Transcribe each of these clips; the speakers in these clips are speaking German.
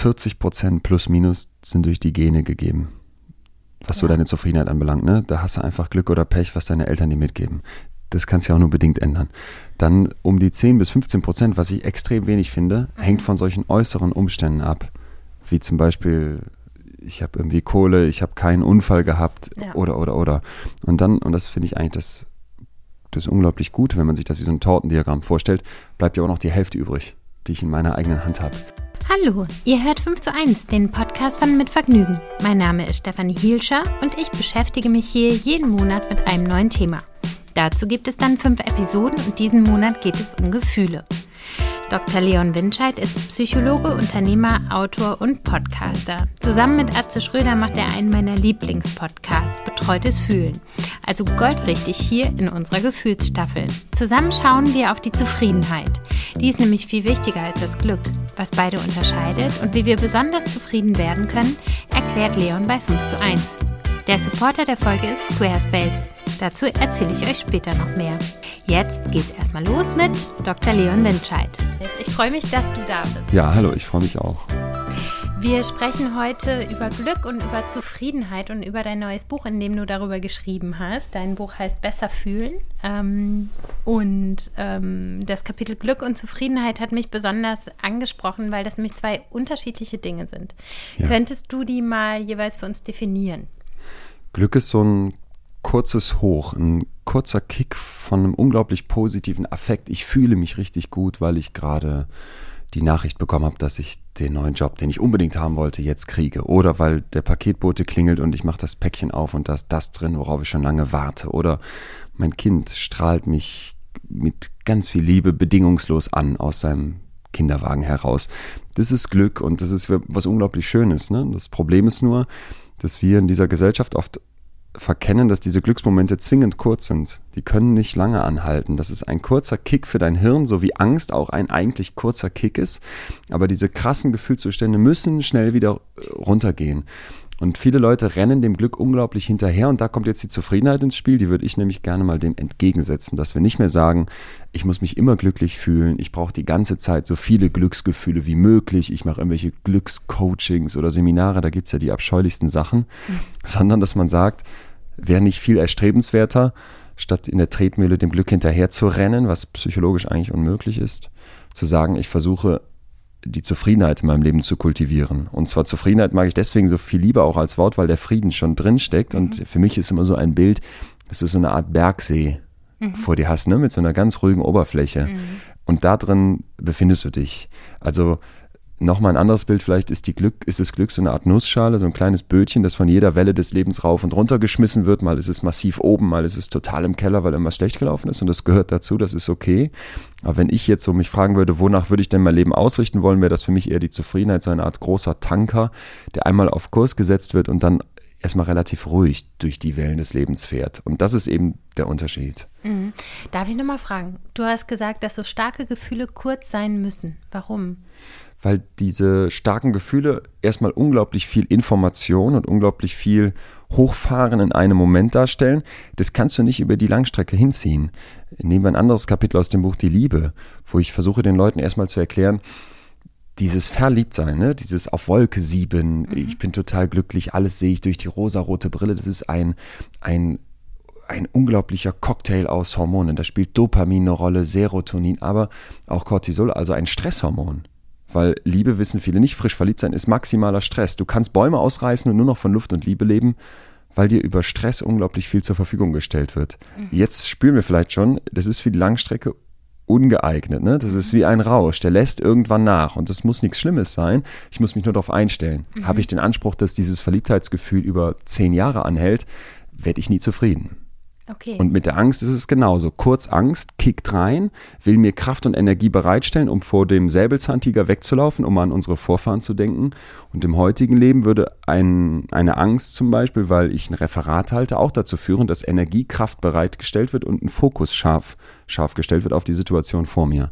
40 Prozent plus minus sind durch die Gene gegeben. Was ja. so deine Zufriedenheit anbelangt, ne? Da hast du einfach Glück oder Pech, was deine Eltern dir mitgeben. Das kannst du ja auch nur bedingt ändern. Dann um die 10 bis 15 Prozent, was ich extrem wenig finde, mhm. hängt von solchen äußeren Umständen ab. Wie zum Beispiel, ich habe irgendwie Kohle, ich habe keinen Unfall gehabt ja. oder, oder, oder. Und dann, und das finde ich eigentlich das, das unglaublich gut, wenn man sich das wie so ein Tortendiagramm vorstellt, bleibt ja auch noch die Hälfte übrig, die ich in meiner eigenen Hand habe. Hallo, ihr hört 5 zu 1, den Podcast von Mit Vergnügen. Mein Name ist Stefanie Hielscher und ich beschäftige mich hier jeden Monat mit einem neuen Thema. Dazu gibt es dann fünf Episoden und diesen Monat geht es um Gefühle. Dr. Leon Winscheid ist Psychologe, Unternehmer, Autor und Podcaster. Zusammen mit Atze Schröder macht er einen meiner Lieblingspodcasts, Betreutes Fühlen. Also goldrichtig hier in unserer Gefühlsstaffel. Zusammen schauen wir auf die Zufriedenheit. Die ist nämlich viel wichtiger als das Glück. Was beide unterscheidet und wie wir besonders zufrieden werden können, erklärt Leon bei 5 zu 1. Der Supporter der Folge ist Squarespace. Dazu erzähle ich euch später noch mehr. Jetzt geht's erstmal los mit Dr. Leon Windscheid. Ich freue mich, dass du da bist. Ja, hallo, ich freue mich auch. Wir sprechen heute über Glück und über Zufriedenheit und über dein neues Buch, in dem du darüber geschrieben hast. Dein Buch heißt Besser fühlen. Ähm, und ähm, das Kapitel Glück und Zufriedenheit hat mich besonders angesprochen, weil das nämlich zwei unterschiedliche Dinge sind. Ja. Könntest du die mal jeweils für uns definieren? Glück ist so ein kurzes Hoch, ein kurzer Kick von einem unglaublich positiven Affekt. Ich fühle mich richtig gut, weil ich gerade die Nachricht bekommen habe, dass ich den neuen Job, den ich unbedingt haben wollte, jetzt kriege. Oder weil der Paketbote klingelt und ich mache das Päckchen auf und da ist das drin, worauf ich schon lange warte. Oder mein Kind strahlt mich mit ganz viel Liebe bedingungslos an aus seinem Kinderwagen heraus. Das ist Glück und das ist was unglaublich Schönes. Ne? Das Problem ist nur, dass wir in dieser Gesellschaft oft verkennen, dass diese Glücksmomente zwingend kurz sind. Die können nicht lange anhalten. Das ist ein kurzer Kick für dein Hirn, so wie Angst auch ein eigentlich kurzer Kick ist. Aber diese krassen Gefühlszustände müssen schnell wieder äh, runtergehen. Und viele Leute rennen dem Glück unglaublich hinterher und da kommt jetzt die Zufriedenheit ins Spiel, die würde ich nämlich gerne mal dem entgegensetzen, dass wir nicht mehr sagen, ich muss mich immer glücklich fühlen, ich brauche die ganze Zeit so viele Glücksgefühle wie möglich, ich mache irgendwelche Glückscoachings oder Seminare, da gibt es ja die abscheulichsten Sachen, mhm. sondern dass man sagt, wäre nicht viel erstrebenswerter, statt in der Tretmühle dem Glück hinterher zu rennen, was psychologisch eigentlich unmöglich ist, zu sagen, ich versuche die Zufriedenheit in meinem Leben zu kultivieren. Und zwar Zufriedenheit mag ich deswegen so viel lieber auch als Wort, weil der Frieden schon drin steckt. Mhm. Und für mich ist immer so ein Bild, dass du so eine Art Bergsee mhm. vor dir hast, ne? mit so einer ganz ruhigen Oberfläche. Mhm. Und da drin befindest du dich. Also Nochmal ein anderes Bild vielleicht ist, die Glück, ist das Glück so eine Art Nussschale, so ein kleines Bötchen, das von jeder Welle des Lebens rauf und runter geschmissen wird. Mal ist es massiv oben, mal ist es total im Keller, weil irgendwas schlecht gelaufen ist und das gehört dazu, das ist okay. Aber wenn ich jetzt so mich fragen würde, wonach würde ich denn mein Leben ausrichten wollen, wäre das für mich eher die Zufriedenheit, so eine Art großer Tanker, der einmal auf Kurs gesetzt wird und dann erstmal relativ ruhig durch die Wellen des Lebens fährt. Und das ist eben der Unterschied. Mhm. Darf ich nochmal fragen? Du hast gesagt, dass so starke Gefühle kurz sein müssen. Warum? weil diese starken Gefühle erstmal unglaublich viel Information und unglaublich viel Hochfahren in einem Moment darstellen. Das kannst du nicht über die Langstrecke hinziehen. Nehmen wir ein anderes Kapitel aus dem Buch Die Liebe, wo ich versuche den Leuten erstmal zu erklären, dieses Verliebtsein, ne? dieses auf Wolke sieben, mhm. ich bin total glücklich, alles sehe ich durch die rosarote Brille, das ist ein, ein ein unglaublicher Cocktail aus Hormonen. Da spielt Dopamin eine Rolle, Serotonin, aber auch Cortisol, also ein Stresshormon. Weil Liebe wissen viele nicht, frisch verliebt sein ist maximaler Stress. Du kannst Bäume ausreißen und nur noch von Luft und Liebe leben, weil dir über Stress unglaublich viel zur Verfügung gestellt wird. Mhm. Jetzt spüren wir vielleicht schon, das ist für die Langstrecke ungeeignet. Ne? Das ist wie ein Rausch, der lässt irgendwann nach und das muss nichts Schlimmes sein. Ich muss mich nur darauf einstellen. Mhm. Habe ich den Anspruch, dass dieses Verliebtheitsgefühl über zehn Jahre anhält, werde ich nie zufrieden. Okay. Und mit der Angst ist es genauso. Kurz Angst kickt rein, will mir Kraft und Energie bereitstellen, um vor dem Säbelzahntiger wegzulaufen, um an unsere Vorfahren zu denken. Und im heutigen Leben würde ein, eine Angst zum Beispiel, weil ich ein Referat halte, auch dazu führen, dass Energiekraft bereitgestellt wird und ein Fokus scharf, scharf gestellt wird auf die Situation vor mir.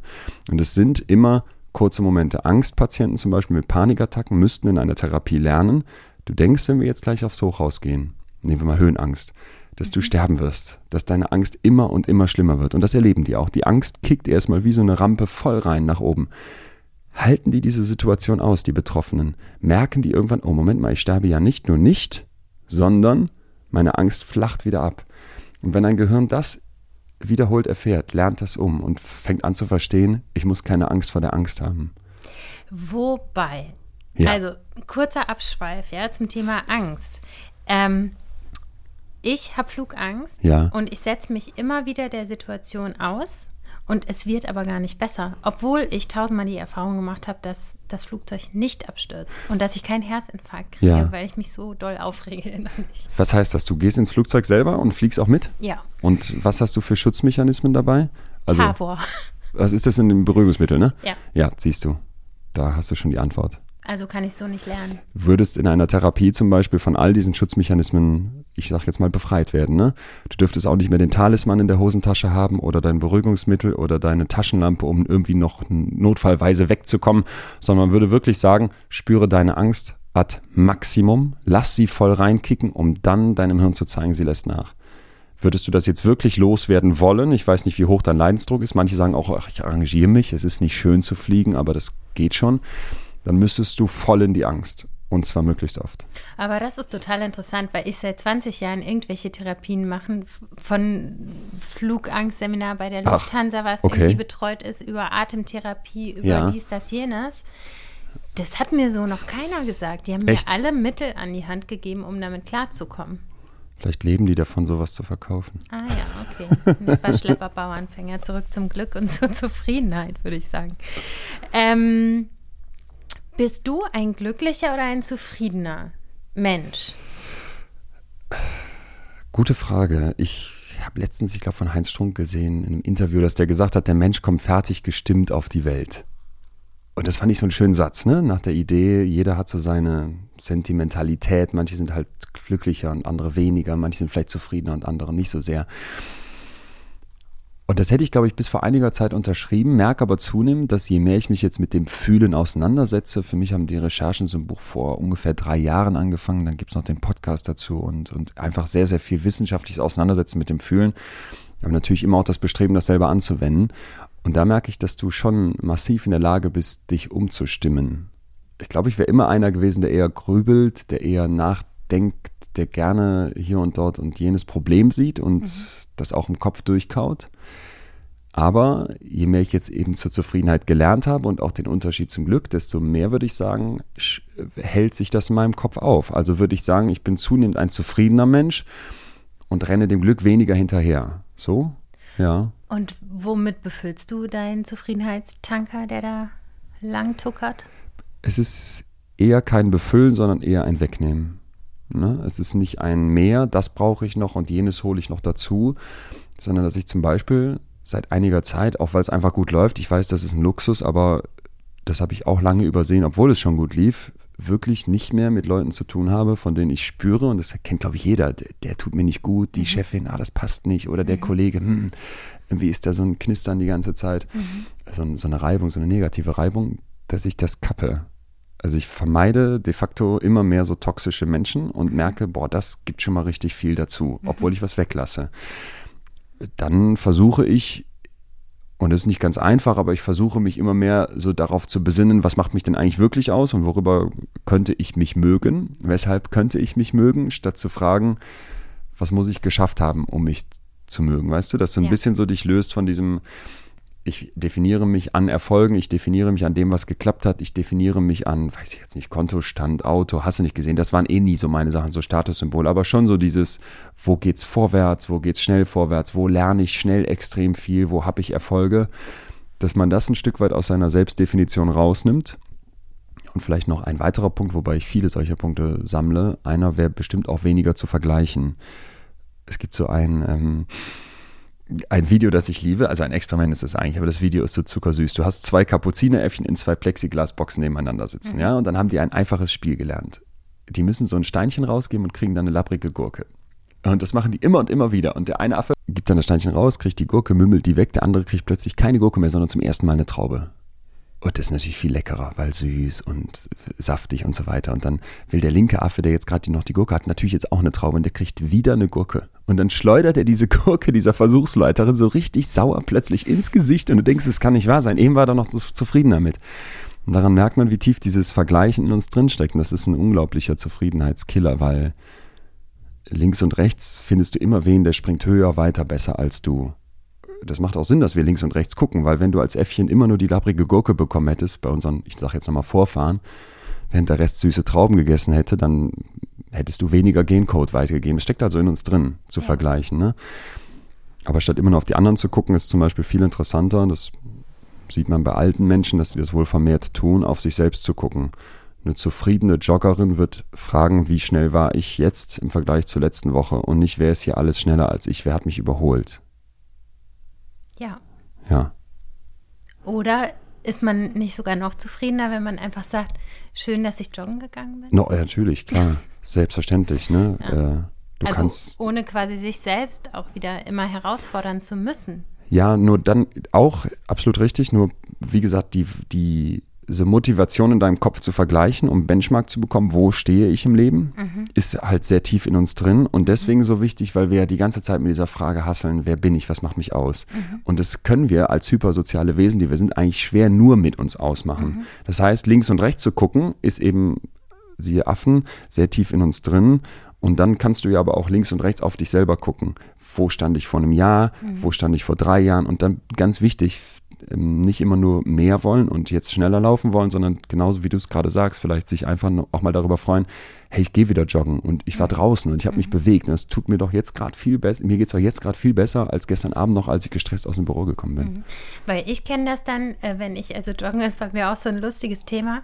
Und es sind immer kurze Momente. Angstpatienten zum Beispiel mit Panikattacken müssten in einer Therapie lernen. Du denkst, wenn wir jetzt gleich aufs Hochhaus gehen, nehmen wir mal Höhenangst dass du sterben wirst, dass deine Angst immer und immer schlimmer wird. Und das erleben die auch. Die Angst kickt erstmal wie so eine Rampe voll rein nach oben. halten die diese Situation aus, die Betroffenen? Merken die irgendwann, oh Moment mal, ich sterbe ja nicht nur nicht, sondern meine Angst flacht wieder ab. Und wenn ein Gehirn das wiederholt erfährt, lernt das um und fängt an zu verstehen, ich muss keine Angst vor der Angst haben. Wobei, ja. also kurzer Abschweif ja, zum Thema Angst. Ähm, ich habe Flugangst ja. und ich setze mich immer wieder der Situation aus und es wird aber gar nicht besser, obwohl ich tausendmal die Erfahrung gemacht habe, dass das Flugzeug nicht abstürzt und dass ich keinen Herzinfarkt kriege, ja. weil ich mich so doll aufrege innerlich. Was heißt das? Du gehst ins Flugzeug selber und fliegst auch mit? Ja. Und was hast du für Schutzmechanismen dabei? Also, Tavor. Was ist das in dem Beruhigungsmittel, ne? Ja. Ja, siehst du. Da hast du schon die Antwort. Also kann ich so nicht lernen. Würdest in einer Therapie zum Beispiel von all diesen Schutzmechanismen, ich sag jetzt mal, befreit werden. Ne? Du dürftest auch nicht mehr den Talisman in der Hosentasche haben oder dein Beruhigungsmittel oder deine Taschenlampe, um irgendwie noch notfallweise wegzukommen, sondern man würde wirklich sagen, spüre deine Angst ad Maximum, lass sie voll reinkicken, um dann deinem Hirn zu zeigen, sie lässt nach. Würdest du das jetzt wirklich loswerden wollen? Ich weiß nicht, wie hoch dein Leidensdruck ist. Manche sagen auch, ach, ich arrangiere mich, es ist nicht schön zu fliegen, aber das geht schon dann müsstest du voll in die Angst. Und zwar möglichst oft. Aber das ist total interessant, weil ich seit 20 Jahren irgendwelche Therapien mache, von Flugangstseminar bei der Lufthansa, was okay. irgendwie betreut ist, über Atemtherapie, über ja. dies, das, jenes. Das hat mir so noch keiner gesagt. Die haben Echt? mir alle Mittel an die Hand gegeben, um damit klarzukommen. Vielleicht leben die davon, sowas zu verkaufen. Ah ja, okay. Nicht bei Schlepper Bauernfänger. Zurück zum Glück und zur Zufriedenheit, würde ich sagen. Ähm, bist du ein glücklicher oder ein zufriedener Mensch? Gute Frage. Ich habe letztens, ich glaube, von Heinz Strunk gesehen in einem Interview, dass der gesagt hat, der Mensch kommt fertig gestimmt auf die Welt. Und das fand ich so einen schönen Satz, ne? Nach der Idee, jeder hat so seine Sentimentalität. Manche sind halt glücklicher und andere weniger. Manche sind vielleicht zufriedener und andere nicht so sehr. Und das hätte ich, glaube ich, bis vor einiger Zeit unterschrieben, merke aber zunehmend, dass je mehr ich mich jetzt mit dem Fühlen auseinandersetze, für mich haben die Recherchen zum Buch vor ungefähr drei Jahren angefangen, dann gibt es noch den Podcast dazu und, und einfach sehr, sehr viel wissenschaftliches Auseinandersetzen mit dem Fühlen. Aber natürlich immer auch das Bestreben, das selber anzuwenden. Und da merke ich, dass du schon massiv in der Lage bist, dich umzustimmen. Ich glaube, ich wäre immer einer gewesen, der eher grübelt, der eher nachdenkt, der gerne hier und dort und jenes Problem sieht und mhm. Das auch im Kopf durchkaut. Aber je mehr ich jetzt eben zur Zufriedenheit gelernt habe und auch den Unterschied zum Glück, desto mehr würde ich sagen, hält sich das in meinem Kopf auf. Also würde ich sagen, ich bin zunehmend ein zufriedener Mensch und renne dem Glück weniger hinterher. So? Ja. Und womit befüllst du deinen Zufriedenheitstanker, der da lang tuckert? Es ist eher kein Befüllen, sondern eher ein Wegnehmen. Ne? Es ist nicht ein Mehr, das brauche ich noch und jenes hole ich noch dazu, sondern dass ich zum Beispiel seit einiger Zeit, auch weil es einfach gut läuft. Ich weiß, das ist ein Luxus, aber das habe ich auch lange übersehen, obwohl es schon gut lief, wirklich nicht mehr mit Leuten zu tun habe, von denen ich spüre, und das kennt, glaube ich, jeder, der, der, tut mir nicht gut, die mhm. Chefin, ah, das passt nicht, oder der mhm. Kollege, hm, irgendwie ist da so ein Knistern die ganze Zeit, mhm. so, so eine Reibung, so eine negative Reibung, dass ich das kappe. Also ich vermeide de facto immer mehr so toxische Menschen und merke, boah, das gibt schon mal richtig viel dazu, mhm. obwohl ich was weglasse dann versuche ich, und das ist nicht ganz einfach, aber ich versuche mich immer mehr so darauf zu besinnen, was macht mich denn eigentlich wirklich aus und worüber könnte ich mich mögen? Weshalb könnte ich mich mögen, statt zu fragen, was muss ich geschafft haben, um mich zu mögen? Weißt du, dass so ein ja. bisschen so dich löst von diesem, ich definiere mich an Erfolgen, ich definiere mich an dem, was geklappt hat, ich definiere mich an, weiß ich jetzt nicht, Kontostand, Auto, hast du nicht gesehen, das waren eh nie so meine Sachen, so Statussymbole, aber schon so dieses, wo geht's vorwärts, wo geht's schnell vorwärts, wo lerne ich schnell extrem viel, wo habe ich Erfolge, dass man das ein Stück weit aus seiner Selbstdefinition rausnimmt. Und vielleicht noch ein weiterer Punkt, wobei ich viele solcher Punkte sammle. Einer wäre bestimmt auch weniger zu vergleichen. Es gibt so ein, ähm, ein Video, das ich liebe, also ein Experiment ist es eigentlich, aber das Video ist so zuckersüß. Du hast zwei Kapuzineräffchen in zwei Plexiglasboxen nebeneinander sitzen, mhm. ja, und dann haben die ein einfaches Spiel gelernt. Die müssen so ein Steinchen rausgeben und kriegen dann eine labbrige Gurke. Und das machen die immer und immer wieder. Und der eine Affe gibt dann das Steinchen raus, kriegt die Gurke, mümmelt die weg, der andere kriegt plötzlich keine Gurke mehr, sondern zum ersten Mal eine Traube. Und das ist natürlich viel leckerer, weil süß und saftig und so weiter. Und dann will der linke Affe, der jetzt gerade noch die Gurke hat, natürlich jetzt auch eine Traube und der kriegt wieder eine Gurke. Und dann schleudert er diese Gurke dieser Versuchsleiterin so richtig sauer plötzlich ins Gesicht und du denkst, es kann nicht wahr sein. Eben war er noch zufrieden damit. Und daran merkt man, wie tief dieses Vergleichen in uns drinsteckt. Und das ist ein unglaublicher Zufriedenheitskiller, weil links und rechts findest du immer wen, der springt höher, weiter, besser als du. Das macht auch Sinn, dass wir links und rechts gucken, weil wenn du als Äffchen immer nur die labrige Gurke bekommen hättest, bei unseren, ich sag jetzt nochmal Vorfahren, während der Rest süße Trauben gegessen hätte, dann hättest du weniger Gencode weitergegeben. Es steckt also in uns drin, zu ja. vergleichen. Ne? Aber statt immer nur auf die anderen zu gucken, ist zum Beispiel viel interessanter, das sieht man bei alten Menschen, dass sie das wohl vermehrt tun, auf sich selbst zu gucken. Eine zufriedene Joggerin wird fragen, wie schnell war ich jetzt im Vergleich zur letzten Woche und nicht, wer ist hier alles schneller als ich, wer hat mich überholt. Ja. Ja. Oder ist man nicht sogar noch zufriedener, wenn man einfach sagt, schön, dass ich joggen gegangen bin? No, natürlich, klar. Selbstverständlich, ne? Ja. Äh, du also kannst, ohne quasi sich selbst auch wieder immer herausfordern zu müssen. Ja, nur dann auch absolut richtig, nur wie gesagt, die, die diese Motivation in deinem Kopf zu vergleichen, um Benchmark zu bekommen, wo stehe ich im Leben, mhm. ist halt sehr tief in uns drin und deswegen so wichtig, weil wir ja die ganze Zeit mit dieser Frage hasseln, wer bin ich, was macht mich aus? Mhm. Und das können wir als hypersoziale Wesen, die wir sind, eigentlich schwer nur mit uns ausmachen. Mhm. Das heißt, links und rechts zu gucken, ist eben, siehe Affen, sehr tief in uns drin und dann kannst du ja aber auch links und rechts auf dich selber gucken. Wo stand ich vor einem Jahr? Mhm. Wo stand ich vor drei Jahren? Und dann ganz wichtig, nicht immer nur mehr wollen und jetzt schneller laufen wollen, sondern genauso wie du es gerade sagst, vielleicht sich einfach auch mal darüber freuen, hey, ich gehe wieder joggen und ich war mhm. draußen und ich habe mich mhm. bewegt und es tut mir doch jetzt gerade viel besser, mir geht es doch jetzt gerade viel besser als gestern Abend noch, als ich gestresst aus dem Büro gekommen bin. Mhm. Weil ich kenne das dann, äh, wenn ich, also joggen ist bei mir auch so ein lustiges Thema,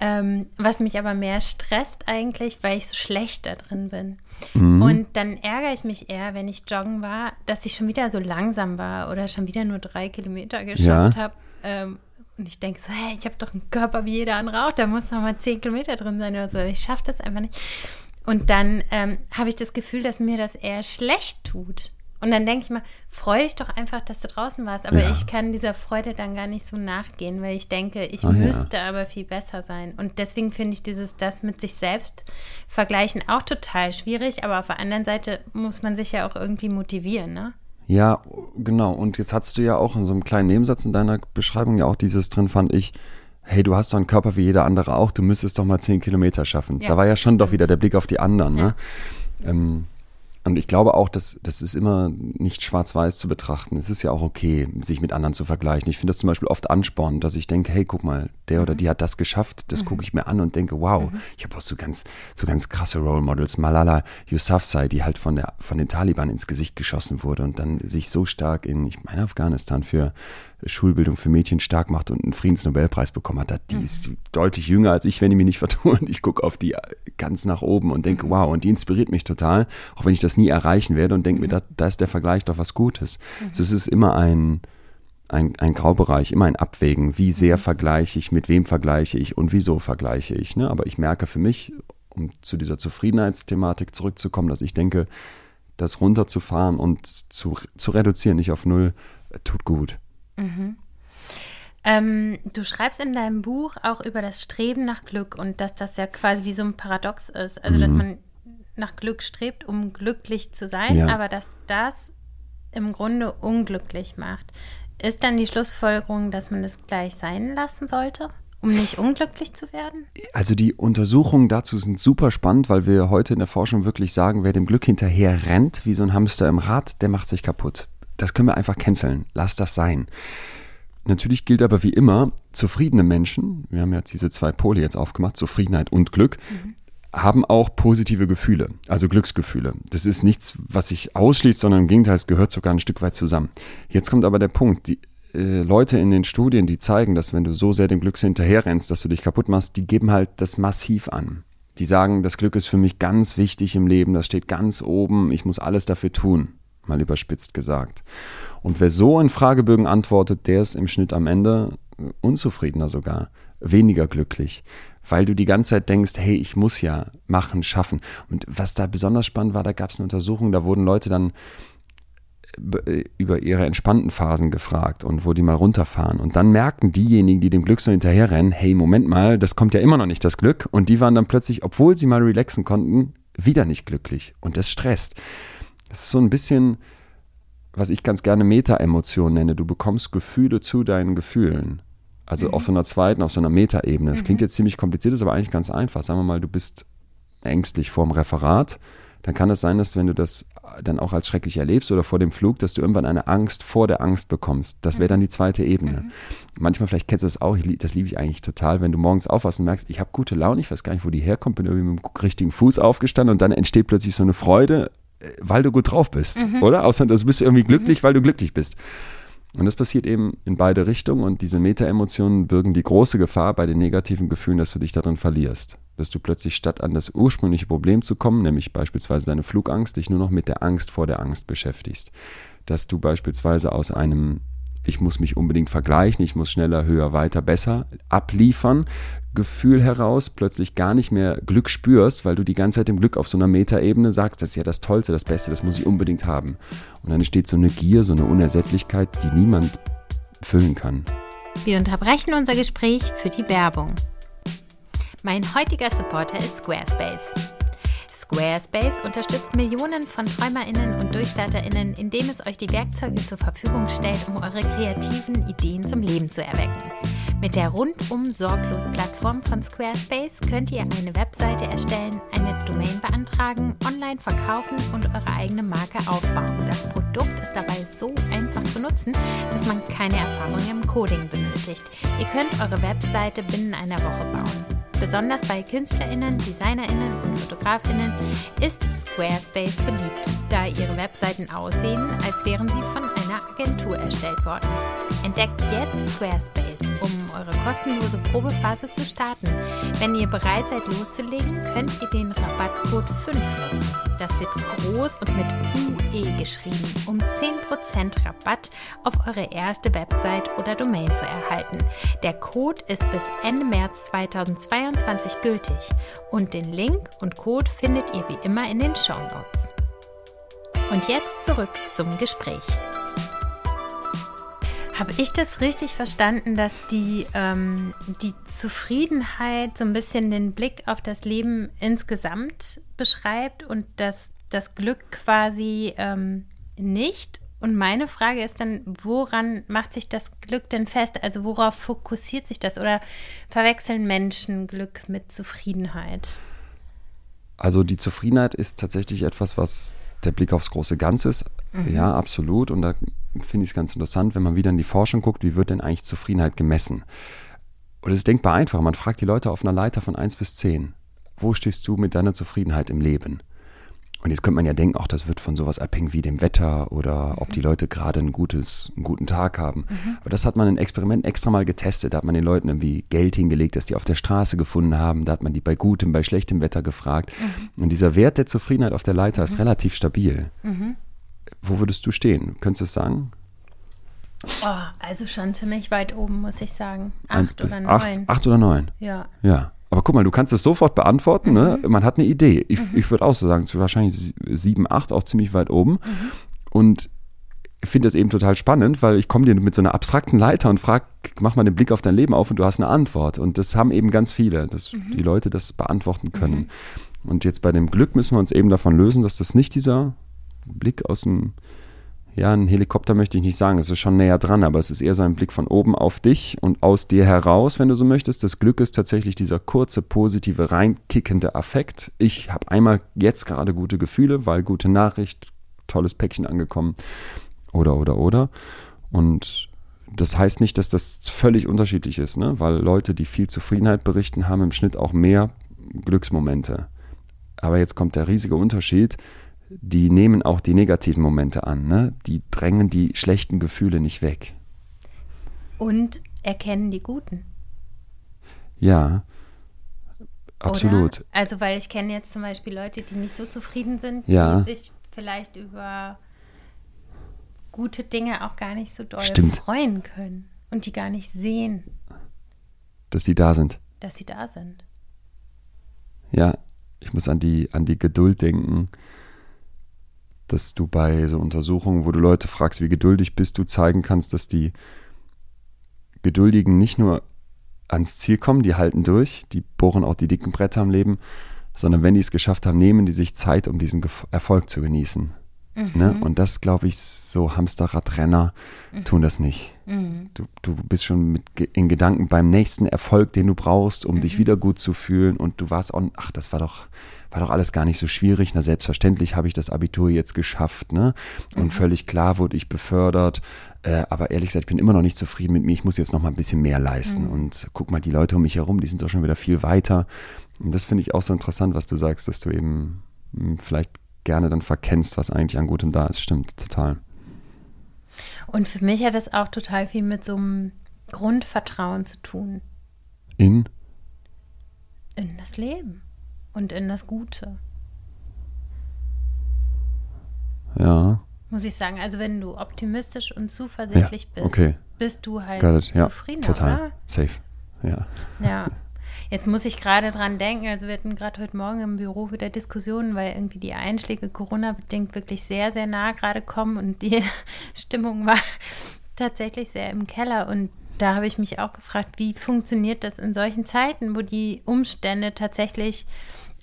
ähm, was mich aber mehr stresst eigentlich, weil ich so schlecht da drin bin. Mhm. Und dann ärgere ich mich eher, wenn ich joggen war, dass ich schon wieder so langsam war oder schon wieder nur drei Kilometer geschafft ja. habe. Ähm, und ich denke so, hey, ich habe doch einen Körper wie jeder andere auch, da muss noch mal zehn Kilometer drin sein oder so. Ich schaffe das einfach nicht. Und dann ähm, habe ich das Gefühl, dass mir das eher schlecht tut. Und dann denke ich mal, freu dich doch einfach, dass du draußen warst. Aber ja. ich kann dieser Freude dann gar nicht so nachgehen, weil ich denke, ich oh, müsste ja. aber viel besser sein. Und deswegen finde ich dieses, das mit sich selbst vergleichen auch total schwierig. Aber auf der anderen Seite muss man sich ja auch irgendwie motivieren, ne? Ja, genau. Und jetzt hast du ja auch in so einem kleinen Nebensatz in deiner Beschreibung ja auch dieses drin, fand ich, hey, du hast doch einen Körper wie jeder andere auch, du müsstest doch mal zehn Kilometer schaffen. Ja, da war ja schon stimmt. doch wieder der Blick auf die anderen, ne? Ähm, und ich glaube auch, dass das ist immer nicht schwarz-weiß zu betrachten. Es ist ja auch okay, sich mit anderen zu vergleichen. Ich finde das zum Beispiel oft anspornend, dass ich denke, hey, guck mal, der oder mhm. die hat das geschafft. Das mhm. gucke ich mir an und denke, wow, mhm. ich habe auch so ganz, so ganz krasse Role Models. Malala Yousafzai, die halt von der, von den Taliban ins Gesicht geschossen wurde und dann sich so stark in, ich meine, Afghanistan für Schulbildung für Mädchen stark macht und einen Friedensnobelpreis bekommen hat. Die mhm. ist deutlich jünger als ich, wenn ich mich nicht vertue. Und ich gucke auf die ganz nach oben und denke, mhm. wow, und die inspiriert mich total, auch wenn ich das nie erreichen werde und denke mhm. mir, da, da, ist der Vergleich doch was Gutes. Also es ist immer ein, ein, ein Graubereich, immer ein Abwägen. Wie sehr mhm. vergleiche ich, mit wem vergleiche ich und wieso vergleiche ich. Ne? Aber ich merke für mich, um zu dieser Zufriedenheitsthematik zurückzukommen, dass ich denke, das runterzufahren und zu, zu reduzieren, nicht auf null, tut gut. Mhm. Ähm, du schreibst in deinem Buch auch über das Streben nach Glück und dass das ja quasi wie so ein Paradox ist. Also, mhm. dass man nach Glück strebt, um glücklich zu sein, ja. aber dass das im Grunde unglücklich macht. Ist dann die Schlussfolgerung, dass man das gleich sein lassen sollte? Um nicht unglücklich zu werden? Also die Untersuchungen dazu sind super spannend, weil wir heute in der Forschung wirklich sagen, wer dem Glück hinterher rennt, wie so ein Hamster im Rad, der macht sich kaputt das können wir einfach canceln. Lass das sein. Natürlich gilt aber wie immer, zufriedene Menschen, wir haben ja diese zwei Pole jetzt aufgemacht, Zufriedenheit und Glück, mhm. haben auch positive Gefühle, also Glücksgefühle. Das ist nichts, was sich ausschließt, sondern im Gegenteil, es gehört sogar ein Stück weit zusammen. Jetzt kommt aber der Punkt, die äh, Leute in den Studien, die zeigen, dass wenn du so sehr dem Glück hinterherrennst, dass du dich kaputt machst, die geben halt das massiv an. Die sagen, das Glück ist für mich ganz wichtig im Leben, das steht ganz oben, ich muss alles dafür tun mal überspitzt gesagt. Und wer so in Fragebögen antwortet, der ist im Schnitt am Ende unzufriedener sogar, weniger glücklich, weil du die ganze Zeit denkst, hey, ich muss ja machen, schaffen. Und was da besonders spannend war, da gab es eine Untersuchung, da wurden Leute dann äh, über ihre entspannten Phasen gefragt und wo die mal runterfahren. Und dann merkten diejenigen, die dem Glück so hinterherrennen, hey, Moment mal, das kommt ja immer noch nicht, das Glück. Und die waren dann plötzlich, obwohl sie mal relaxen konnten, wieder nicht glücklich. Und das stresst. Das ist so ein bisschen, was ich ganz gerne Meta-Emotion nenne. Du bekommst Gefühle zu deinen Gefühlen. Also mhm. auf so einer zweiten, auf so einer Metaebene. Das mhm. klingt jetzt ziemlich kompliziert, ist aber eigentlich ganz einfach. Sagen wir mal, du bist ängstlich vorm Referat dann kann es sein, dass wenn du das dann auch als schrecklich erlebst oder vor dem Flug, dass du irgendwann eine Angst vor der Angst bekommst. Das wäre dann die zweite Ebene. Mhm. Manchmal, vielleicht kennst du das auch, das liebe ich eigentlich total, wenn du morgens aufwachst und merkst, ich habe gute Laune, ich weiß gar nicht, wo die herkommt, bin irgendwie mit dem richtigen Fuß aufgestanden und dann entsteht plötzlich so eine Freude, weil du gut drauf bist, mhm. oder? Außer du bist irgendwie glücklich, mhm. weil du glücklich bist. Und das passiert eben in beide Richtungen und diese Meta-Emotionen birgen die große Gefahr bei den negativen Gefühlen, dass du dich darin verlierst. Dass du plötzlich statt an das ursprüngliche Problem zu kommen, nämlich beispielsweise deine Flugangst, dich nur noch mit der Angst vor der Angst beschäftigst. Dass du beispielsweise aus einem ich muss mich unbedingt vergleichen, ich muss schneller, höher, weiter, besser abliefern, Gefühl heraus plötzlich gar nicht mehr Glück spürst, weil du die ganze Zeit im Glück auf so einer Metaebene sagst, das ist ja das Tollste, das Beste, das muss ich unbedingt haben. Und dann entsteht so eine Gier, so eine Unersättlichkeit, die niemand füllen kann. Wir unterbrechen unser Gespräch für die Werbung. Mein heutiger Supporter ist Squarespace. Squarespace unterstützt Millionen von TräumerInnen und DurchstarterInnen, indem es euch die Werkzeuge zur Verfügung stellt, um eure kreativen Ideen zum Leben zu erwecken. Mit der rundum sorglos Plattform von Squarespace könnt ihr eine Webseite erstellen, eine Domain beantragen, online verkaufen und eure eigene Marke aufbauen. Das Produkt ist dabei so einfach zu nutzen, dass man keine Erfahrung im Coding benötigt. Ihr könnt eure Webseite binnen einer Woche bauen. Besonders bei KünstlerInnen, DesignerInnen und FotografInnen ist Squarespace beliebt, da ihre Webseiten aussehen, als wären sie von einer Agentur erstellt worden. Entdeckt jetzt Squarespace, um eure kostenlose Probephase zu starten. Wenn ihr bereit seid loszulegen, könnt ihr den Rabattcode 5 nutzen. Das wird groß und mit UE geschrieben, um 10% Rabatt auf eure erste Website oder Domain zu erhalten. Der Code ist bis Ende März 2022 gültig und den Link und Code findet ihr wie immer in den Show Notes. Und jetzt zurück zum Gespräch. Habe ich das richtig verstanden, dass die, ähm, die Zufriedenheit so ein bisschen den Blick auf das Leben insgesamt beschreibt und dass das Glück quasi ähm, nicht? Und meine Frage ist dann, woran macht sich das Glück denn fest? Also worauf fokussiert sich das? Oder verwechseln Menschen Glück mit Zufriedenheit? Also die Zufriedenheit ist tatsächlich etwas, was der Blick aufs große Ganze ist. Mhm. Ja, absolut. Und da finde ich es ganz interessant, wenn man wieder in die Forschung guckt, wie wird denn eigentlich Zufriedenheit gemessen? Und es ist denkbar einfach. Man fragt die Leute auf einer Leiter von 1 bis 10. Wo stehst du mit deiner Zufriedenheit im Leben? Und jetzt könnte man ja denken, auch das wird von sowas abhängen wie dem Wetter oder mhm. ob die Leute gerade ein gutes, einen guten Tag haben. Mhm. Aber das hat man in Experiment extra mal getestet. Da hat man den Leuten irgendwie Geld hingelegt, das die auf der Straße gefunden haben. Da hat man die bei gutem, bei schlechtem Wetter gefragt. Mhm. Und dieser Wert der Zufriedenheit auf der Leiter ist mhm. relativ stabil. Mhm. Wo würdest du stehen? Könntest du es sagen? Oh, also schon ziemlich weit oben, muss ich sagen. Acht oder neun. Acht, acht oder neun? Ja. Ja. Aber guck mal, du kannst es sofort beantworten. Ne? Mhm. Man hat eine Idee. Ich, mhm. ich würde auch so sagen, wahrscheinlich sieben, acht, auch ziemlich weit oben. Mhm. Und ich finde das eben total spannend, weil ich komme dir mit so einer abstrakten Leiter und frage, mach mal den Blick auf dein Leben auf und du hast eine Antwort. Und das haben eben ganz viele, dass mhm. die Leute das beantworten können. Mhm. Und jetzt bei dem Glück müssen wir uns eben davon lösen, dass das nicht dieser Blick aus dem ja, ein Helikopter möchte ich nicht sagen, es ist schon näher dran, aber es ist eher so ein Blick von oben auf dich und aus dir heraus, wenn du so möchtest. Das Glück ist tatsächlich dieser kurze, positive, reinkickende Affekt. Ich habe einmal jetzt gerade gute Gefühle, weil gute Nachricht, tolles Päckchen angekommen oder, oder, oder. Und das heißt nicht, dass das völlig unterschiedlich ist, ne? weil Leute, die viel Zufriedenheit berichten, haben im Schnitt auch mehr Glücksmomente. Aber jetzt kommt der riesige Unterschied die nehmen auch die negativen Momente an. Ne? Die drängen die schlechten Gefühle nicht weg. Und erkennen die guten. Ja, absolut. Oder? Also, weil ich kenne jetzt zum Beispiel Leute, die nicht so zufrieden sind, ja. die sich vielleicht über gute Dinge auch gar nicht so doll Stimmt. freuen können und die gar nicht sehen. Dass die da sind. Dass sie da sind. Ja, ich muss an die, an die Geduld denken dass du bei so Untersuchungen, wo du Leute fragst, wie geduldig bist du, zeigen kannst, dass die Geduldigen nicht nur ans Ziel kommen, die halten durch, die bohren auch die dicken Bretter im Leben, sondern wenn die es geschafft haben, nehmen die sich Zeit, um diesen Erfolg zu genießen. Mhm. Ne? Und das, glaube ich, so Hamsterradrenner mhm. tun das nicht. Mhm. Du, du bist schon mit, in Gedanken beim nächsten Erfolg, den du brauchst, um dich mhm. wieder gut zu fühlen. Und du warst auch, ach, das war doch, war doch alles gar nicht so schwierig. Na, selbstverständlich habe ich das Abitur jetzt geschafft. Ne? Und mhm. völlig klar wurde ich befördert. Äh, aber ehrlich gesagt, ich bin immer noch nicht zufrieden mit mir. Ich muss jetzt noch mal ein bisschen mehr leisten. Mhm. Und guck mal, die Leute um mich herum, die sind doch schon wieder viel weiter. Und das finde ich auch so interessant, was du sagst, dass du eben hm, vielleicht gerne dann verkennst, was eigentlich an Gutem da ist. Stimmt, total. Und für mich hat das auch total viel mit so einem Grundvertrauen zu tun. In? In das Leben und in das Gute. Ja. Muss ich sagen, also wenn du optimistisch und zuversichtlich ja, bist, okay. bist du halt zufrieden, ja, total. Oder? Safe. Ja. Ja. Jetzt muss ich gerade dran denken, also wir hatten gerade heute Morgen im Büro wieder Diskussionen, weil irgendwie die Einschläge Corona-bedingt wirklich sehr, sehr nah gerade kommen und die Stimmung war tatsächlich sehr im Keller. Und da habe ich mich auch gefragt, wie funktioniert das in solchen Zeiten, wo die Umstände tatsächlich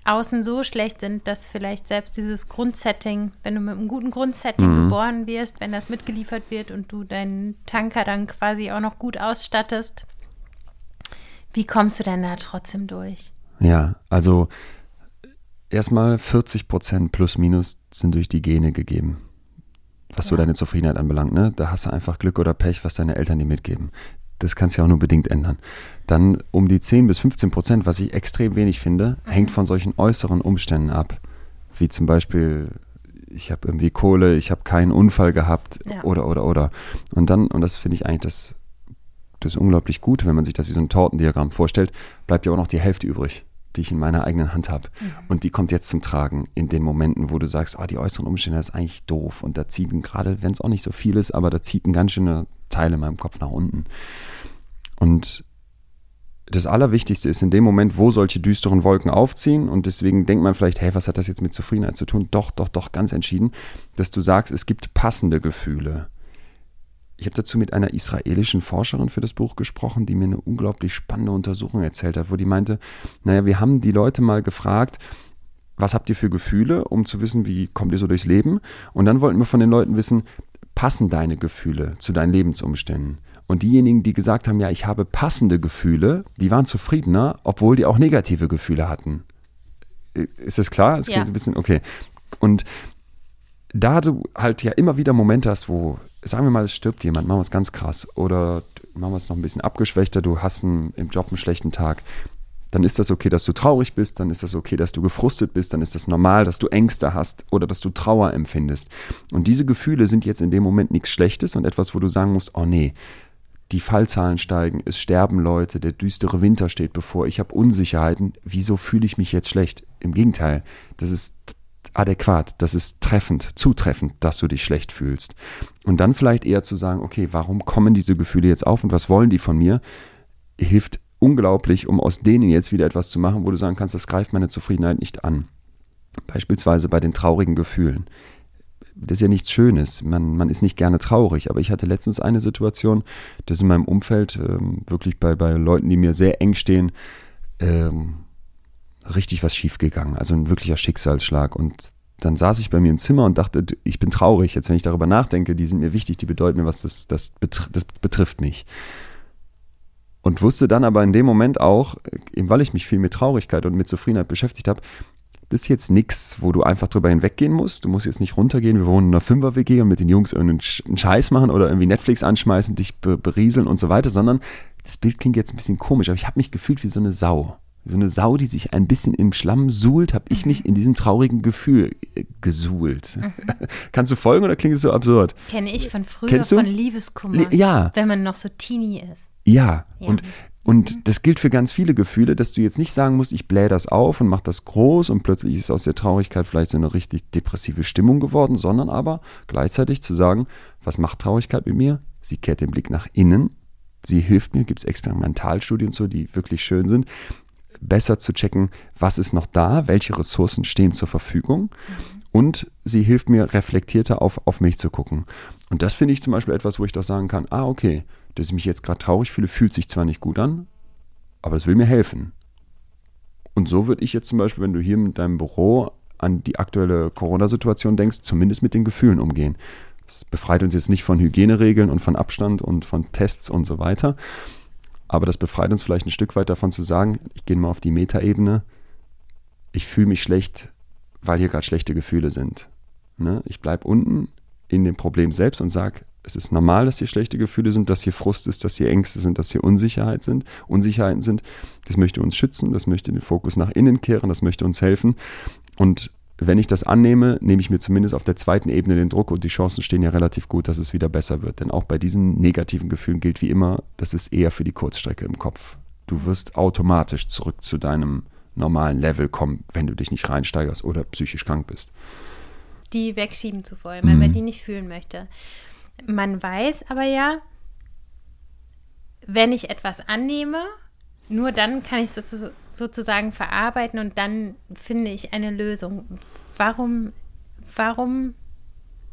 außen so schlecht sind, dass vielleicht selbst dieses Grundsetting, wenn du mit einem guten Grundsetting mhm. geboren wirst, wenn das mitgeliefert wird und du deinen Tanker dann quasi auch noch gut ausstattest, wie kommst du denn da trotzdem durch? Ja, also erstmal 40 Prozent plus minus sind durch die Gene gegeben. Was ja. so deine Zufriedenheit anbelangt, ne? Da hast du einfach Glück oder Pech, was deine Eltern dir mitgeben. Das kannst du ja auch nur bedingt ändern. Dann um die 10 bis 15 Prozent, was ich extrem wenig finde, mhm. hängt von solchen äußeren Umständen ab. Wie zum Beispiel, ich habe irgendwie Kohle, ich habe keinen Unfall gehabt ja. oder, oder, oder. Und dann, und das finde ich eigentlich das das ist unglaublich gut, wenn man sich das wie so ein Tortendiagramm vorstellt, bleibt ja auch noch die Hälfte übrig, die ich in meiner eigenen Hand habe. Mhm. Und die kommt jetzt zum Tragen in den Momenten, wo du sagst, oh, die äußeren Umstände das ist eigentlich doof. Und da zieht gerade, wenn es auch nicht so viel ist, aber da zieht ein ganz schöner Teil in meinem Kopf nach unten. Und das Allerwichtigste ist in dem Moment, wo solche düsteren Wolken aufziehen und deswegen denkt man vielleicht, hey, was hat das jetzt mit Zufriedenheit zu tun? Doch, doch, doch, ganz entschieden, dass du sagst, es gibt passende Gefühle. Ich habe dazu mit einer israelischen Forscherin für das Buch gesprochen, die mir eine unglaublich spannende Untersuchung erzählt hat, wo die meinte, naja, wir haben die Leute mal gefragt, was habt ihr für Gefühle, um zu wissen, wie kommt ihr so durchs Leben? Und dann wollten wir von den Leuten wissen, passen deine Gefühle zu deinen Lebensumständen? Und diejenigen, die gesagt haben, ja, ich habe passende Gefühle, die waren zufriedener, obwohl die auch negative Gefühle hatten. Ist das klar? Das ja. ein bisschen, okay. Und da du halt ja immer wieder Momente hast, wo sagen wir mal, es stirbt jemand, machen wir es ganz krass. Oder machen wir es noch ein bisschen abgeschwächter, du hast einen, im Job einen schlechten Tag. Dann ist das okay, dass du traurig bist, dann ist das okay, dass du gefrustet bist, dann ist das normal, dass du Ängste hast oder dass du Trauer empfindest. Und diese Gefühle sind jetzt in dem Moment nichts Schlechtes und etwas, wo du sagen musst, oh nee, die Fallzahlen steigen, es sterben Leute, der düstere Winter steht bevor, ich habe Unsicherheiten, wieso fühle ich mich jetzt schlecht? Im Gegenteil, das ist adäquat, das ist treffend, zutreffend, dass du dich schlecht fühlst. Und dann vielleicht eher zu sagen, okay, warum kommen diese Gefühle jetzt auf und was wollen die von mir, hilft unglaublich, um aus denen jetzt wieder etwas zu machen, wo du sagen kannst, das greift meine Zufriedenheit nicht an. Beispielsweise bei den traurigen Gefühlen. Das ist ja nichts Schönes. Man, man ist nicht gerne traurig. Aber ich hatte letztens eine Situation, das in meinem Umfeld, ähm, wirklich bei, bei Leuten, die mir sehr eng stehen, ähm, richtig was schiefgegangen. Also ein wirklicher Schicksalsschlag. Und dann saß ich bei mir im Zimmer und dachte, ich bin traurig. Jetzt, wenn ich darüber nachdenke, die sind mir wichtig, die bedeuten mir was, das, das, betr das betrifft mich. Und wusste dann aber in dem Moment auch, eben weil ich mich viel mit Traurigkeit und mit Zufriedenheit beschäftigt habe, das ist jetzt nichts, wo du einfach drüber hinweggehen musst. Du musst jetzt nicht runtergehen, wir wohnen in einer Fünfer-WG und mit den Jungs irgendeinen Scheiß machen oder irgendwie Netflix anschmeißen, dich berieseln und so weiter, sondern das Bild klingt jetzt ein bisschen komisch, aber ich habe mich gefühlt wie so eine Sau so eine Sau, die sich ein bisschen im Schlamm suhlt, habe ich mich mhm. in diesem traurigen Gefühl äh, gesuhlt. Mhm. Kannst du folgen oder klingt es so absurd? Kenne ich von früher Kennst du? von Liebeskummer. Ja. Wenn man noch so teeny ist. Ja, ja. und und das gilt für ganz viele Gefühle, dass du jetzt nicht sagen musst, ich blähe das auf und mache das groß und plötzlich ist aus der Traurigkeit vielleicht so eine richtig depressive Stimmung geworden, sondern aber gleichzeitig zu sagen, was macht Traurigkeit mit mir? Sie kehrt den Blick nach innen. Sie hilft mir, gibt es Experimentalstudien so, die wirklich schön sind besser zu checken, was ist noch da, welche Ressourcen stehen zur Verfügung. Und sie hilft mir, reflektierter auf, auf mich zu gucken. Und das finde ich zum Beispiel etwas, wo ich doch sagen kann, ah, okay, dass ich mich jetzt gerade traurig fühle, fühlt sich zwar nicht gut an, aber es will mir helfen. Und so würde ich jetzt zum Beispiel, wenn du hier mit deinem Büro an die aktuelle Corona-Situation denkst, zumindest mit den Gefühlen umgehen. Das befreit uns jetzt nicht von Hygieneregeln und von Abstand und von Tests und so weiter. Aber das befreit uns vielleicht ein Stück weit davon zu sagen, ich gehe mal auf die Metaebene, ich fühle mich schlecht, weil hier gerade schlechte Gefühle sind. Ne? Ich bleibe unten in dem Problem selbst und sage, es ist normal, dass hier schlechte Gefühle sind, dass hier Frust ist, dass hier Ängste sind, dass hier Unsicherheit sind, Unsicherheiten sind. Das möchte uns schützen, das möchte den Fokus nach innen kehren, das möchte uns helfen. Und wenn ich das annehme, nehme ich mir zumindest auf der zweiten Ebene den Druck und die Chancen stehen ja relativ gut, dass es wieder besser wird. Denn auch bei diesen negativen Gefühlen gilt wie immer, das ist eher für die Kurzstrecke im Kopf. Du wirst automatisch zurück zu deinem normalen Level kommen, wenn du dich nicht reinsteigerst oder psychisch krank bist. Die wegschieben zu wollen, weil mhm. man die nicht fühlen möchte. Man weiß aber ja, wenn ich etwas annehme, nur dann kann ich es sozusagen verarbeiten und dann finde ich eine Lösung. Warum, warum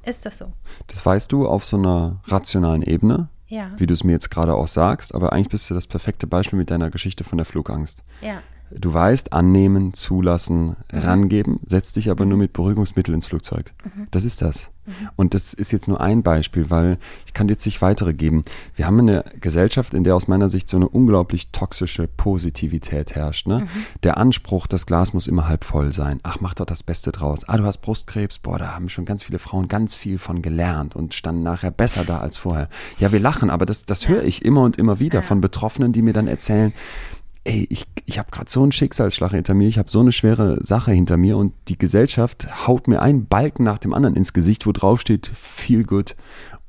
ist das so? Das weißt du auf so einer rationalen Ebene, ja. wie du es mir jetzt gerade auch sagst, aber eigentlich bist du das perfekte Beispiel mit deiner Geschichte von der Flugangst. Ja. Du weißt, annehmen, zulassen, mhm. rangeben, setz dich aber nur mit Beruhigungsmittel ins Flugzeug. Mhm. Das ist das. Mhm. Und das ist jetzt nur ein Beispiel, weil ich kann dir jetzt nicht weitere geben. Wir haben eine Gesellschaft, in der aus meiner Sicht so eine unglaublich toxische Positivität herrscht. Ne? Mhm. Der Anspruch, das Glas muss immer halb voll sein. Ach, mach doch das Beste draus. Ah, du hast Brustkrebs. Boah, da haben schon ganz viele Frauen ganz viel von gelernt und standen nachher besser da als vorher. Ja, wir lachen, aber das, das höre ich immer und immer wieder ja. von Betroffenen, die mir dann erzählen, ey, ich, ich habe gerade so einen Schicksalsschlag hinter mir, ich habe so eine schwere Sache hinter mir und die Gesellschaft haut mir einen Balken nach dem anderen ins Gesicht, wo drauf steht, feel good.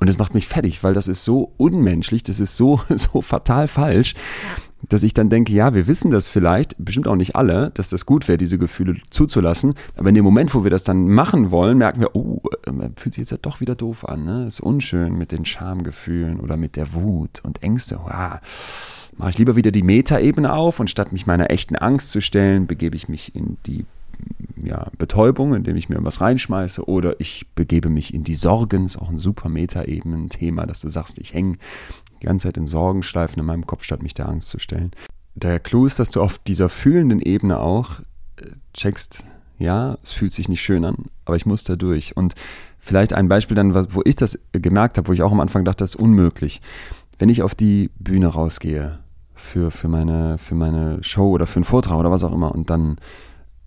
Und das macht mich fertig, weil das ist so unmenschlich, das ist so, so fatal falsch, dass ich dann denke, ja, wir wissen das vielleicht, bestimmt auch nicht alle, dass das gut wäre, diese Gefühle zuzulassen. Aber in dem Moment, wo wir das dann machen wollen, merken wir, oh, fühlt sich jetzt ja doch wieder doof an. Ne? Ist unschön mit den Schamgefühlen oder mit der Wut und Ängste. Wow mache ich lieber wieder die Metaebene auf und statt mich meiner echten Angst zu stellen, begebe ich mich in die ja, Betäubung, indem ich mir was reinschmeiße, oder ich begebe mich in die Sorgen, ist auch ein super Metaebenen-Thema, dass du sagst, ich hänge die ganze Zeit in Sorgenschleifen in meinem Kopf, statt mich der Angst zu stellen. Der Clou ist, dass du auf dieser fühlenden Ebene auch äh, checkst, ja, es fühlt sich nicht schön an, aber ich muss da durch. Und vielleicht ein Beispiel dann, wo ich das gemerkt habe, wo ich auch am Anfang dachte, das ist unmöglich. Wenn ich auf die Bühne rausgehe für, für, meine, für meine Show oder für einen Vortrag oder was auch immer. Und dann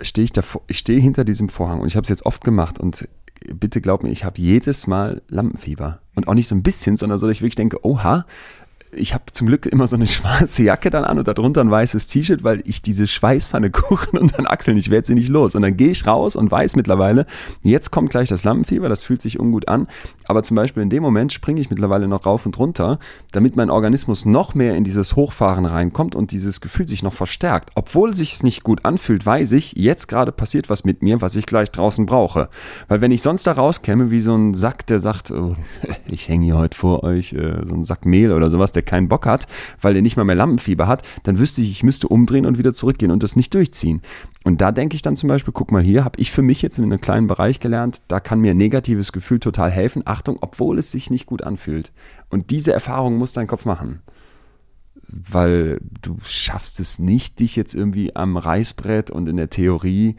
stehe ich davor, ich stehe hinter diesem Vorhang und ich habe es jetzt oft gemacht und bitte glaub mir, ich habe jedes Mal Lampenfieber. Und auch nicht so ein bisschen, sondern so, dass ich wirklich denke, oha, ich habe zum Glück immer so eine schwarze Jacke dann an und darunter ein weißes T-Shirt, weil ich diese Schweißpfanne Kuchen und dann Achseln, ich werde sie nicht los. Und dann gehe ich raus und weiß mittlerweile, jetzt kommt gleich das Lampenfieber, das fühlt sich ungut an. Aber zum Beispiel in dem Moment springe ich mittlerweile noch rauf und runter, damit mein Organismus noch mehr in dieses Hochfahren reinkommt und dieses Gefühl sich noch verstärkt. Obwohl sich es nicht gut anfühlt, weiß ich, jetzt gerade passiert was mit mir, was ich gleich draußen brauche. Weil wenn ich sonst da rauskäme wie so ein Sack, der sagt, oh, ich hänge hier heute vor euch, äh, so ein Sack Mehl oder sowas, der keinen Bock hat, weil er nicht mal mehr Lampenfieber hat, dann wüsste ich, ich müsste umdrehen und wieder zurückgehen und das nicht durchziehen. Und da denke ich dann zum Beispiel, guck mal hier, habe ich für mich jetzt in einem kleinen Bereich gelernt, da kann mir ein negatives Gefühl total helfen. Achtung, obwohl es sich nicht gut anfühlt. Und diese Erfahrung muss dein Kopf machen weil du schaffst es nicht, dich jetzt irgendwie am Reißbrett und in der Theorie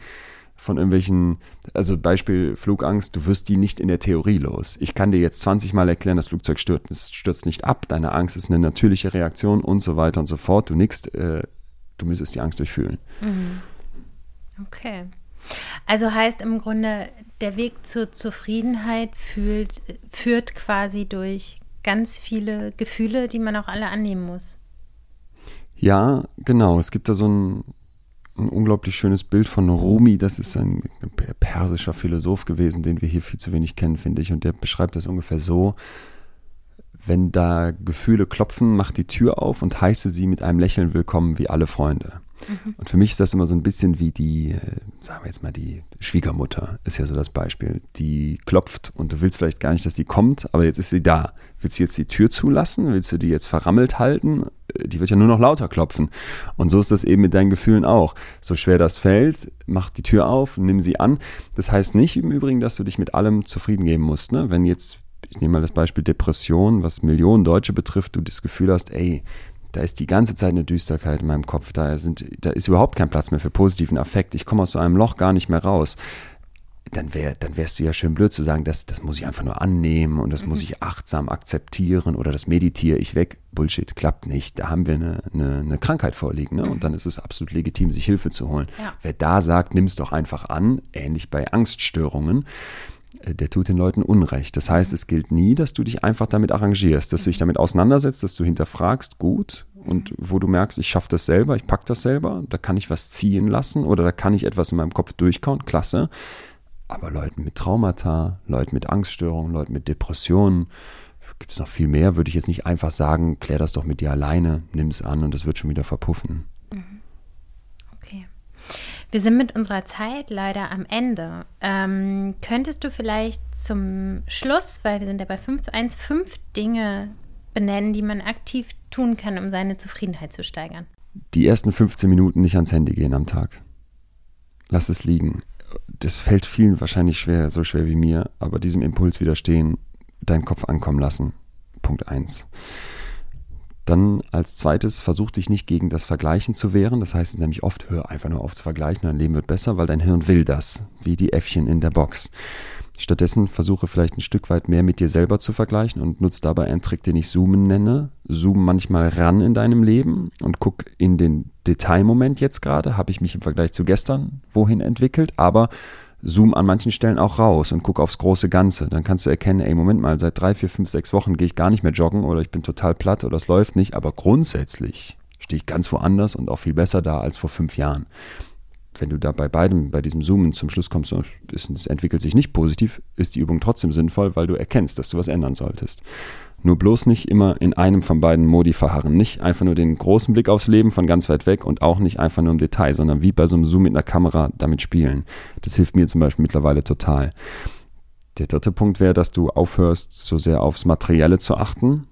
von irgendwelchen, also Beispiel Flugangst, du wirst die nicht in der Theorie los. Ich kann dir jetzt 20 Mal erklären, das Flugzeug stürzt, es stürzt nicht ab, deine Angst ist eine natürliche Reaktion und so weiter und so fort. Du nickst, äh, du müsstest die Angst durchfühlen. Mhm. Okay. Also heißt im Grunde, der Weg zur Zufriedenheit fühlt, führt quasi durch ganz viele Gefühle, die man auch alle annehmen muss. Ja, genau. Es gibt da so ein, ein unglaublich schönes Bild von Rumi. Das ist ein persischer Philosoph gewesen, den wir hier viel zu wenig kennen, finde ich. Und der beschreibt das ungefähr so. Wenn da Gefühle klopfen, mach die Tür auf und heiße sie mit einem Lächeln willkommen wie alle Freunde. Mhm. Und für mich ist das immer so ein bisschen wie die, äh, sagen wir jetzt mal, die Schwiegermutter ist ja so das Beispiel. Die klopft und du willst vielleicht gar nicht, dass die kommt, aber jetzt ist sie da. Willst du jetzt die Tür zulassen? Willst du die jetzt verrammelt halten? Äh, die wird ja nur noch lauter klopfen. Und so ist das eben mit deinen Gefühlen auch. So schwer das fällt, mach die Tür auf, nimm sie an. Das heißt nicht im Übrigen, dass du dich mit allem zufrieden geben musst. Ne? Wenn jetzt ich nehme mal das Beispiel Depression, was Millionen Deutsche betrifft, du das Gefühl hast, ey, da ist die ganze Zeit eine Düsterkeit in meinem Kopf, da, sind, da ist überhaupt kein Platz mehr für positiven Affekt, ich komme aus so einem Loch gar nicht mehr raus. dann, wär, dann wärst du ja schön blöd zu sagen, das, das muss ich einfach nur annehmen und das mhm. muss ich achtsam akzeptieren oder das meditiere ich weg. Bullshit, klappt nicht. Da haben wir eine, eine, eine Krankheit vorliegen ne? Mhm. und dann ist es absolut legitim, sich Hilfe zu holen. Ja. Wer da sagt, nimm es doch einfach an, ähnlich bei Angststörungen, der tut den Leuten Unrecht. Das heißt, es gilt nie, dass du dich einfach damit arrangierst, dass du dich damit auseinandersetzt, dass du hinterfragst, gut, und wo du merkst, ich schaffe das selber, ich packe das selber, da kann ich was ziehen lassen oder da kann ich etwas in meinem Kopf durchkauen, klasse. Aber Leuten mit Traumata, Leuten mit Angststörungen, Leuten mit Depressionen, gibt es noch viel mehr, würde ich jetzt nicht einfach sagen, klär das doch mit dir alleine, nimm es an und das wird schon wieder verpuffen. Mhm. Wir sind mit unserer Zeit leider am Ende. Ähm, könntest du vielleicht zum Schluss, weil wir sind ja bei 5 zu 1, fünf Dinge benennen, die man aktiv tun kann, um seine Zufriedenheit zu steigern? Die ersten 15 Minuten nicht ans Handy gehen am Tag. Lass es liegen. Das fällt vielen wahrscheinlich schwer, so schwer wie mir, aber diesem Impuls widerstehen, deinen Kopf ankommen lassen. Punkt 1. Dann als zweites, versuch dich nicht gegen das Vergleichen zu wehren. Das heißt nämlich oft, hör einfach nur auf zu vergleichen, dein Leben wird besser, weil dein Hirn will das, wie die Äffchen in der Box. Stattdessen versuche vielleicht ein Stück weit mehr mit dir selber zu vergleichen und nutze dabei einen Trick, den ich Zoomen nenne. Zoom manchmal ran in deinem Leben und guck in den Detailmoment jetzt gerade. Habe ich mich im Vergleich zu gestern wohin entwickelt? Aber zoom an manchen Stellen auch raus und guck aufs große Ganze. Dann kannst du erkennen, ey, Moment mal, seit drei, vier, fünf, sechs Wochen gehe ich gar nicht mehr joggen oder ich bin total platt oder es läuft nicht, aber grundsätzlich stehe ich ganz woanders und auch viel besser da als vor fünf Jahren. Wenn du da bei beidem, bei diesem Zoomen zum Schluss kommst, es entwickelt sich nicht positiv, ist die Übung trotzdem sinnvoll, weil du erkennst, dass du was ändern solltest. Nur bloß nicht immer in einem von beiden Modi verharren. Nicht einfach nur den großen Blick aufs Leben von ganz weit weg und auch nicht einfach nur im Detail, sondern wie bei so einem Zoom mit einer Kamera damit spielen. Das hilft mir zum Beispiel mittlerweile total. Der dritte Punkt wäre, dass du aufhörst, so sehr aufs Materielle zu achten.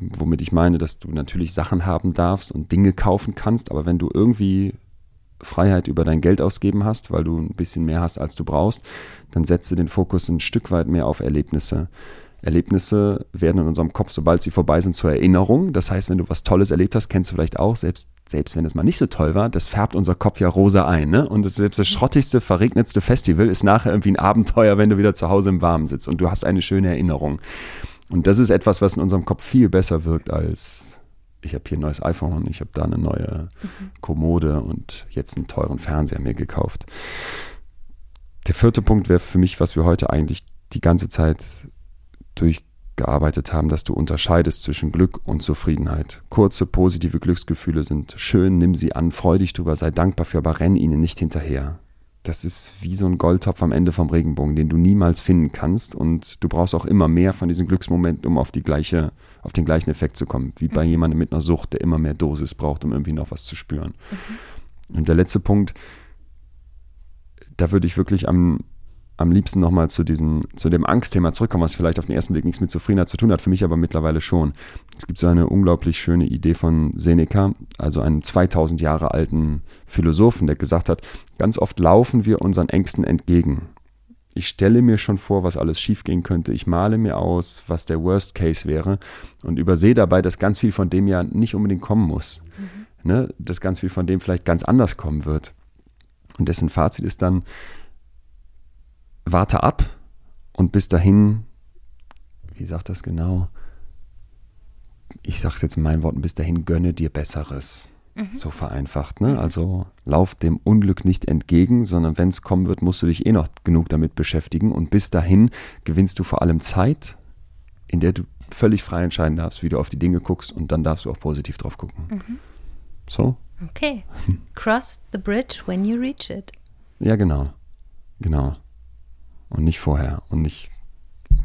Womit ich meine, dass du natürlich Sachen haben darfst und Dinge kaufen kannst, aber wenn du irgendwie Freiheit über dein Geld ausgeben hast, weil du ein bisschen mehr hast, als du brauchst, dann setze den Fokus ein Stück weit mehr auf Erlebnisse. Erlebnisse werden in unserem Kopf, sobald sie vorbei sind, zur Erinnerung. Das heißt, wenn du was Tolles erlebt hast, kennst du vielleicht auch, selbst, selbst wenn es mal nicht so toll war, das färbt unser Kopf ja rosa ein. Ne? Und das, selbst das schrottigste, verregnetste Festival ist nachher irgendwie ein Abenteuer, wenn du wieder zu Hause im Warmen sitzt und du hast eine schöne Erinnerung. Und das ist etwas, was in unserem Kopf viel besser wirkt als ich habe hier ein neues iPhone, ich habe da eine neue mhm. Kommode und jetzt einen teuren Fernseher mir gekauft. Der vierte Punkt wäre für mich, was wir heute eigentlich die ganze Zeit durchgearbeitet haben, dass du unterscheidest zwischen Glück und Zufriedenheit. Kurze, positive Glücksgefühle sind schön, nimm sie an, freu dich drüber, sei dankbar für, aber renn ihnen nicht hinterher. Das ist wie so ein Goldtopf am Ende vom Regenbogen, den du niemals finden kannst und du brauchst auch immer mehr von diesen Glücksmomenten, um auf die gleiche, auf den gleichen Effekt zu kommen, wie bei mhm. jemandem mit einer Sucht, der immer mehr Dosis braucht, um irgendwie noch was zu spüren. Mhm. Und der letzte Punkt, da würde ich wirklich am am liebsten nochmal zu diesem, zu dem Angstthema zurückkommen, was vielleicht auf den ersten Blick nichts mit Zufriedenheit zu tun hat, für mich aber mittlerweile schon. Es gibt so eine unglaublich schöne Idee von Seneca, also einem 2000 Jahre alten Philosophen, der gesagt hat, ganz oft laufen wir unseren Ängsten entgegen. Ich stelle mir schon vor, was alles schiefgehen könnte. Ich male mir aus, was der Worst Case wäre und übersehe dabei, dass ganz viel von dem ja nicht unbedingt kommen muss. Mhm. Ne? Dass ganz viel von dem vielleicht ganz anders kommen wird. Und dessen Fazit ist dann, warte ab und bis dahin, wie sagt das genau? Ich sage es jetzt in meinen Worten, bis dahin gönne dir Besseres. Mhm. So vereinfacht. Ne? Also lauf dem Unglück nicht entgegen, sondern wenn es kommen wird, musst du dich eh noch genug damit beschäftigen. Und bis dahin gewinnst du vor allem Zeit, in der du völlig frei entscheiden darfst, wie du auf die Dinge guckst und dann darfst du auch positiv drauf gucken. Mhm. So? Okay. Cross the bridge when you reach it. Ja, genau. Genau und nicht vorher. Und nicht,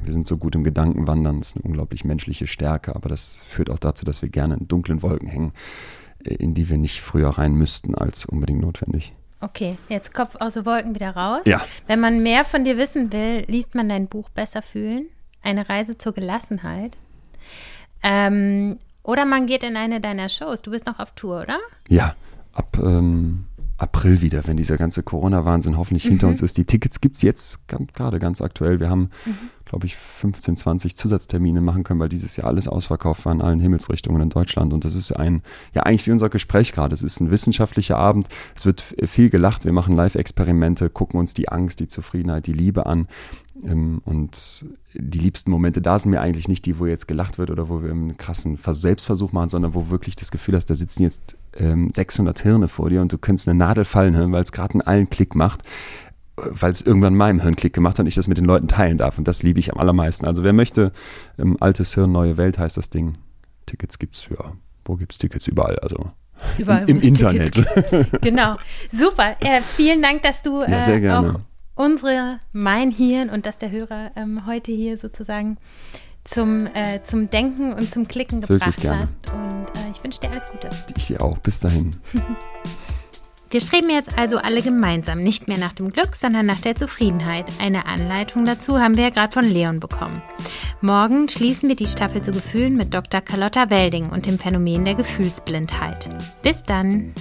wir sind so gut im Gedankenwandern, das ist eine unglaublich menschliche Stärke, aber das führt auch dazu, dass wir gerne in dunklen Wolken hängen, äh, in die wir nicht früher rein müssten als unbedingt notwendig. Okay, jetzt Kopf aus den Wolken wieder raus. Ja. Wenn man mehr von dir wissen will, liest man dein Buch Besser fühlen. Eine Reise zur Gelassenheit. Ähm, oder man geht in eine deiner Shows. Du bist noch auf Tour, oder? Ja, ab ähm, April wieder, wenn dieser ganze Corona-Wahnsinn hoffentlich mhm. hinter uns ist. Die Tickets gibt es jetzt gerade ganz aktuell. Wir haben, mhm. Glaube ich, 15, 20 Zusatztermine machen können, weil dieses Jahr alles ausverkauft war in allen Himmelsrichtungen in Deutschland. Und das ist ein, ja, eigentlich wie unser Gespräch gerade. Es ist ein wissenschaftlicher Abend. Es wird viel gelacht. Wir machen Live-Experimente, gucken uns die Angst, die Zufriedenheit, die Liebe an. Ähm, und die liebsten Momente da sind mir eigentlich nicht die, wo jetzt gelacht wird oder wo wir einen krassen Selbstversuch machen, sondern wo wirklich das Gefühl hast, da sitzen jetzt 600 ähm, Hirne vor dir und du könntest eine Nadel fallen hören, weil es gerade einen allen Klick macht weil es irgendwann meinem Hirn Klick gemacht hat und ich das mit den Leuten teilen darf. Und das liebe ich am allermeisten. Also wer möchte, ähm, altes Hirn, neue Welt heißt das Ding. Tickets gibt's ja. Wo gibt's Tickets? Überall. Also Überall, im, im Internet. genau. Super. Äh, vielen Dank, dass du ja, sehr äh, gerne. auch unsere, mein Hirn und dass der Hörer ähm, heute hier sozusagen zum, äh, zum Denken und zum Klicken gebracht hast. Und äh, ich wünsche dir alles Gute. Ich dir auch. Bis dahin. Wir streben jetzt also alle gemeinsam nicht mehr nach dem Glück, sondern nach der Zufriedenheit. Eine Anleitung dazu haben wir ja gerade von Leon bekommen. Morgen schließen wir die Staffel zu Gefühlen mit Dr. Carlotta Welding und dem Phänomen der Gefühlsblindheit. Bis dann!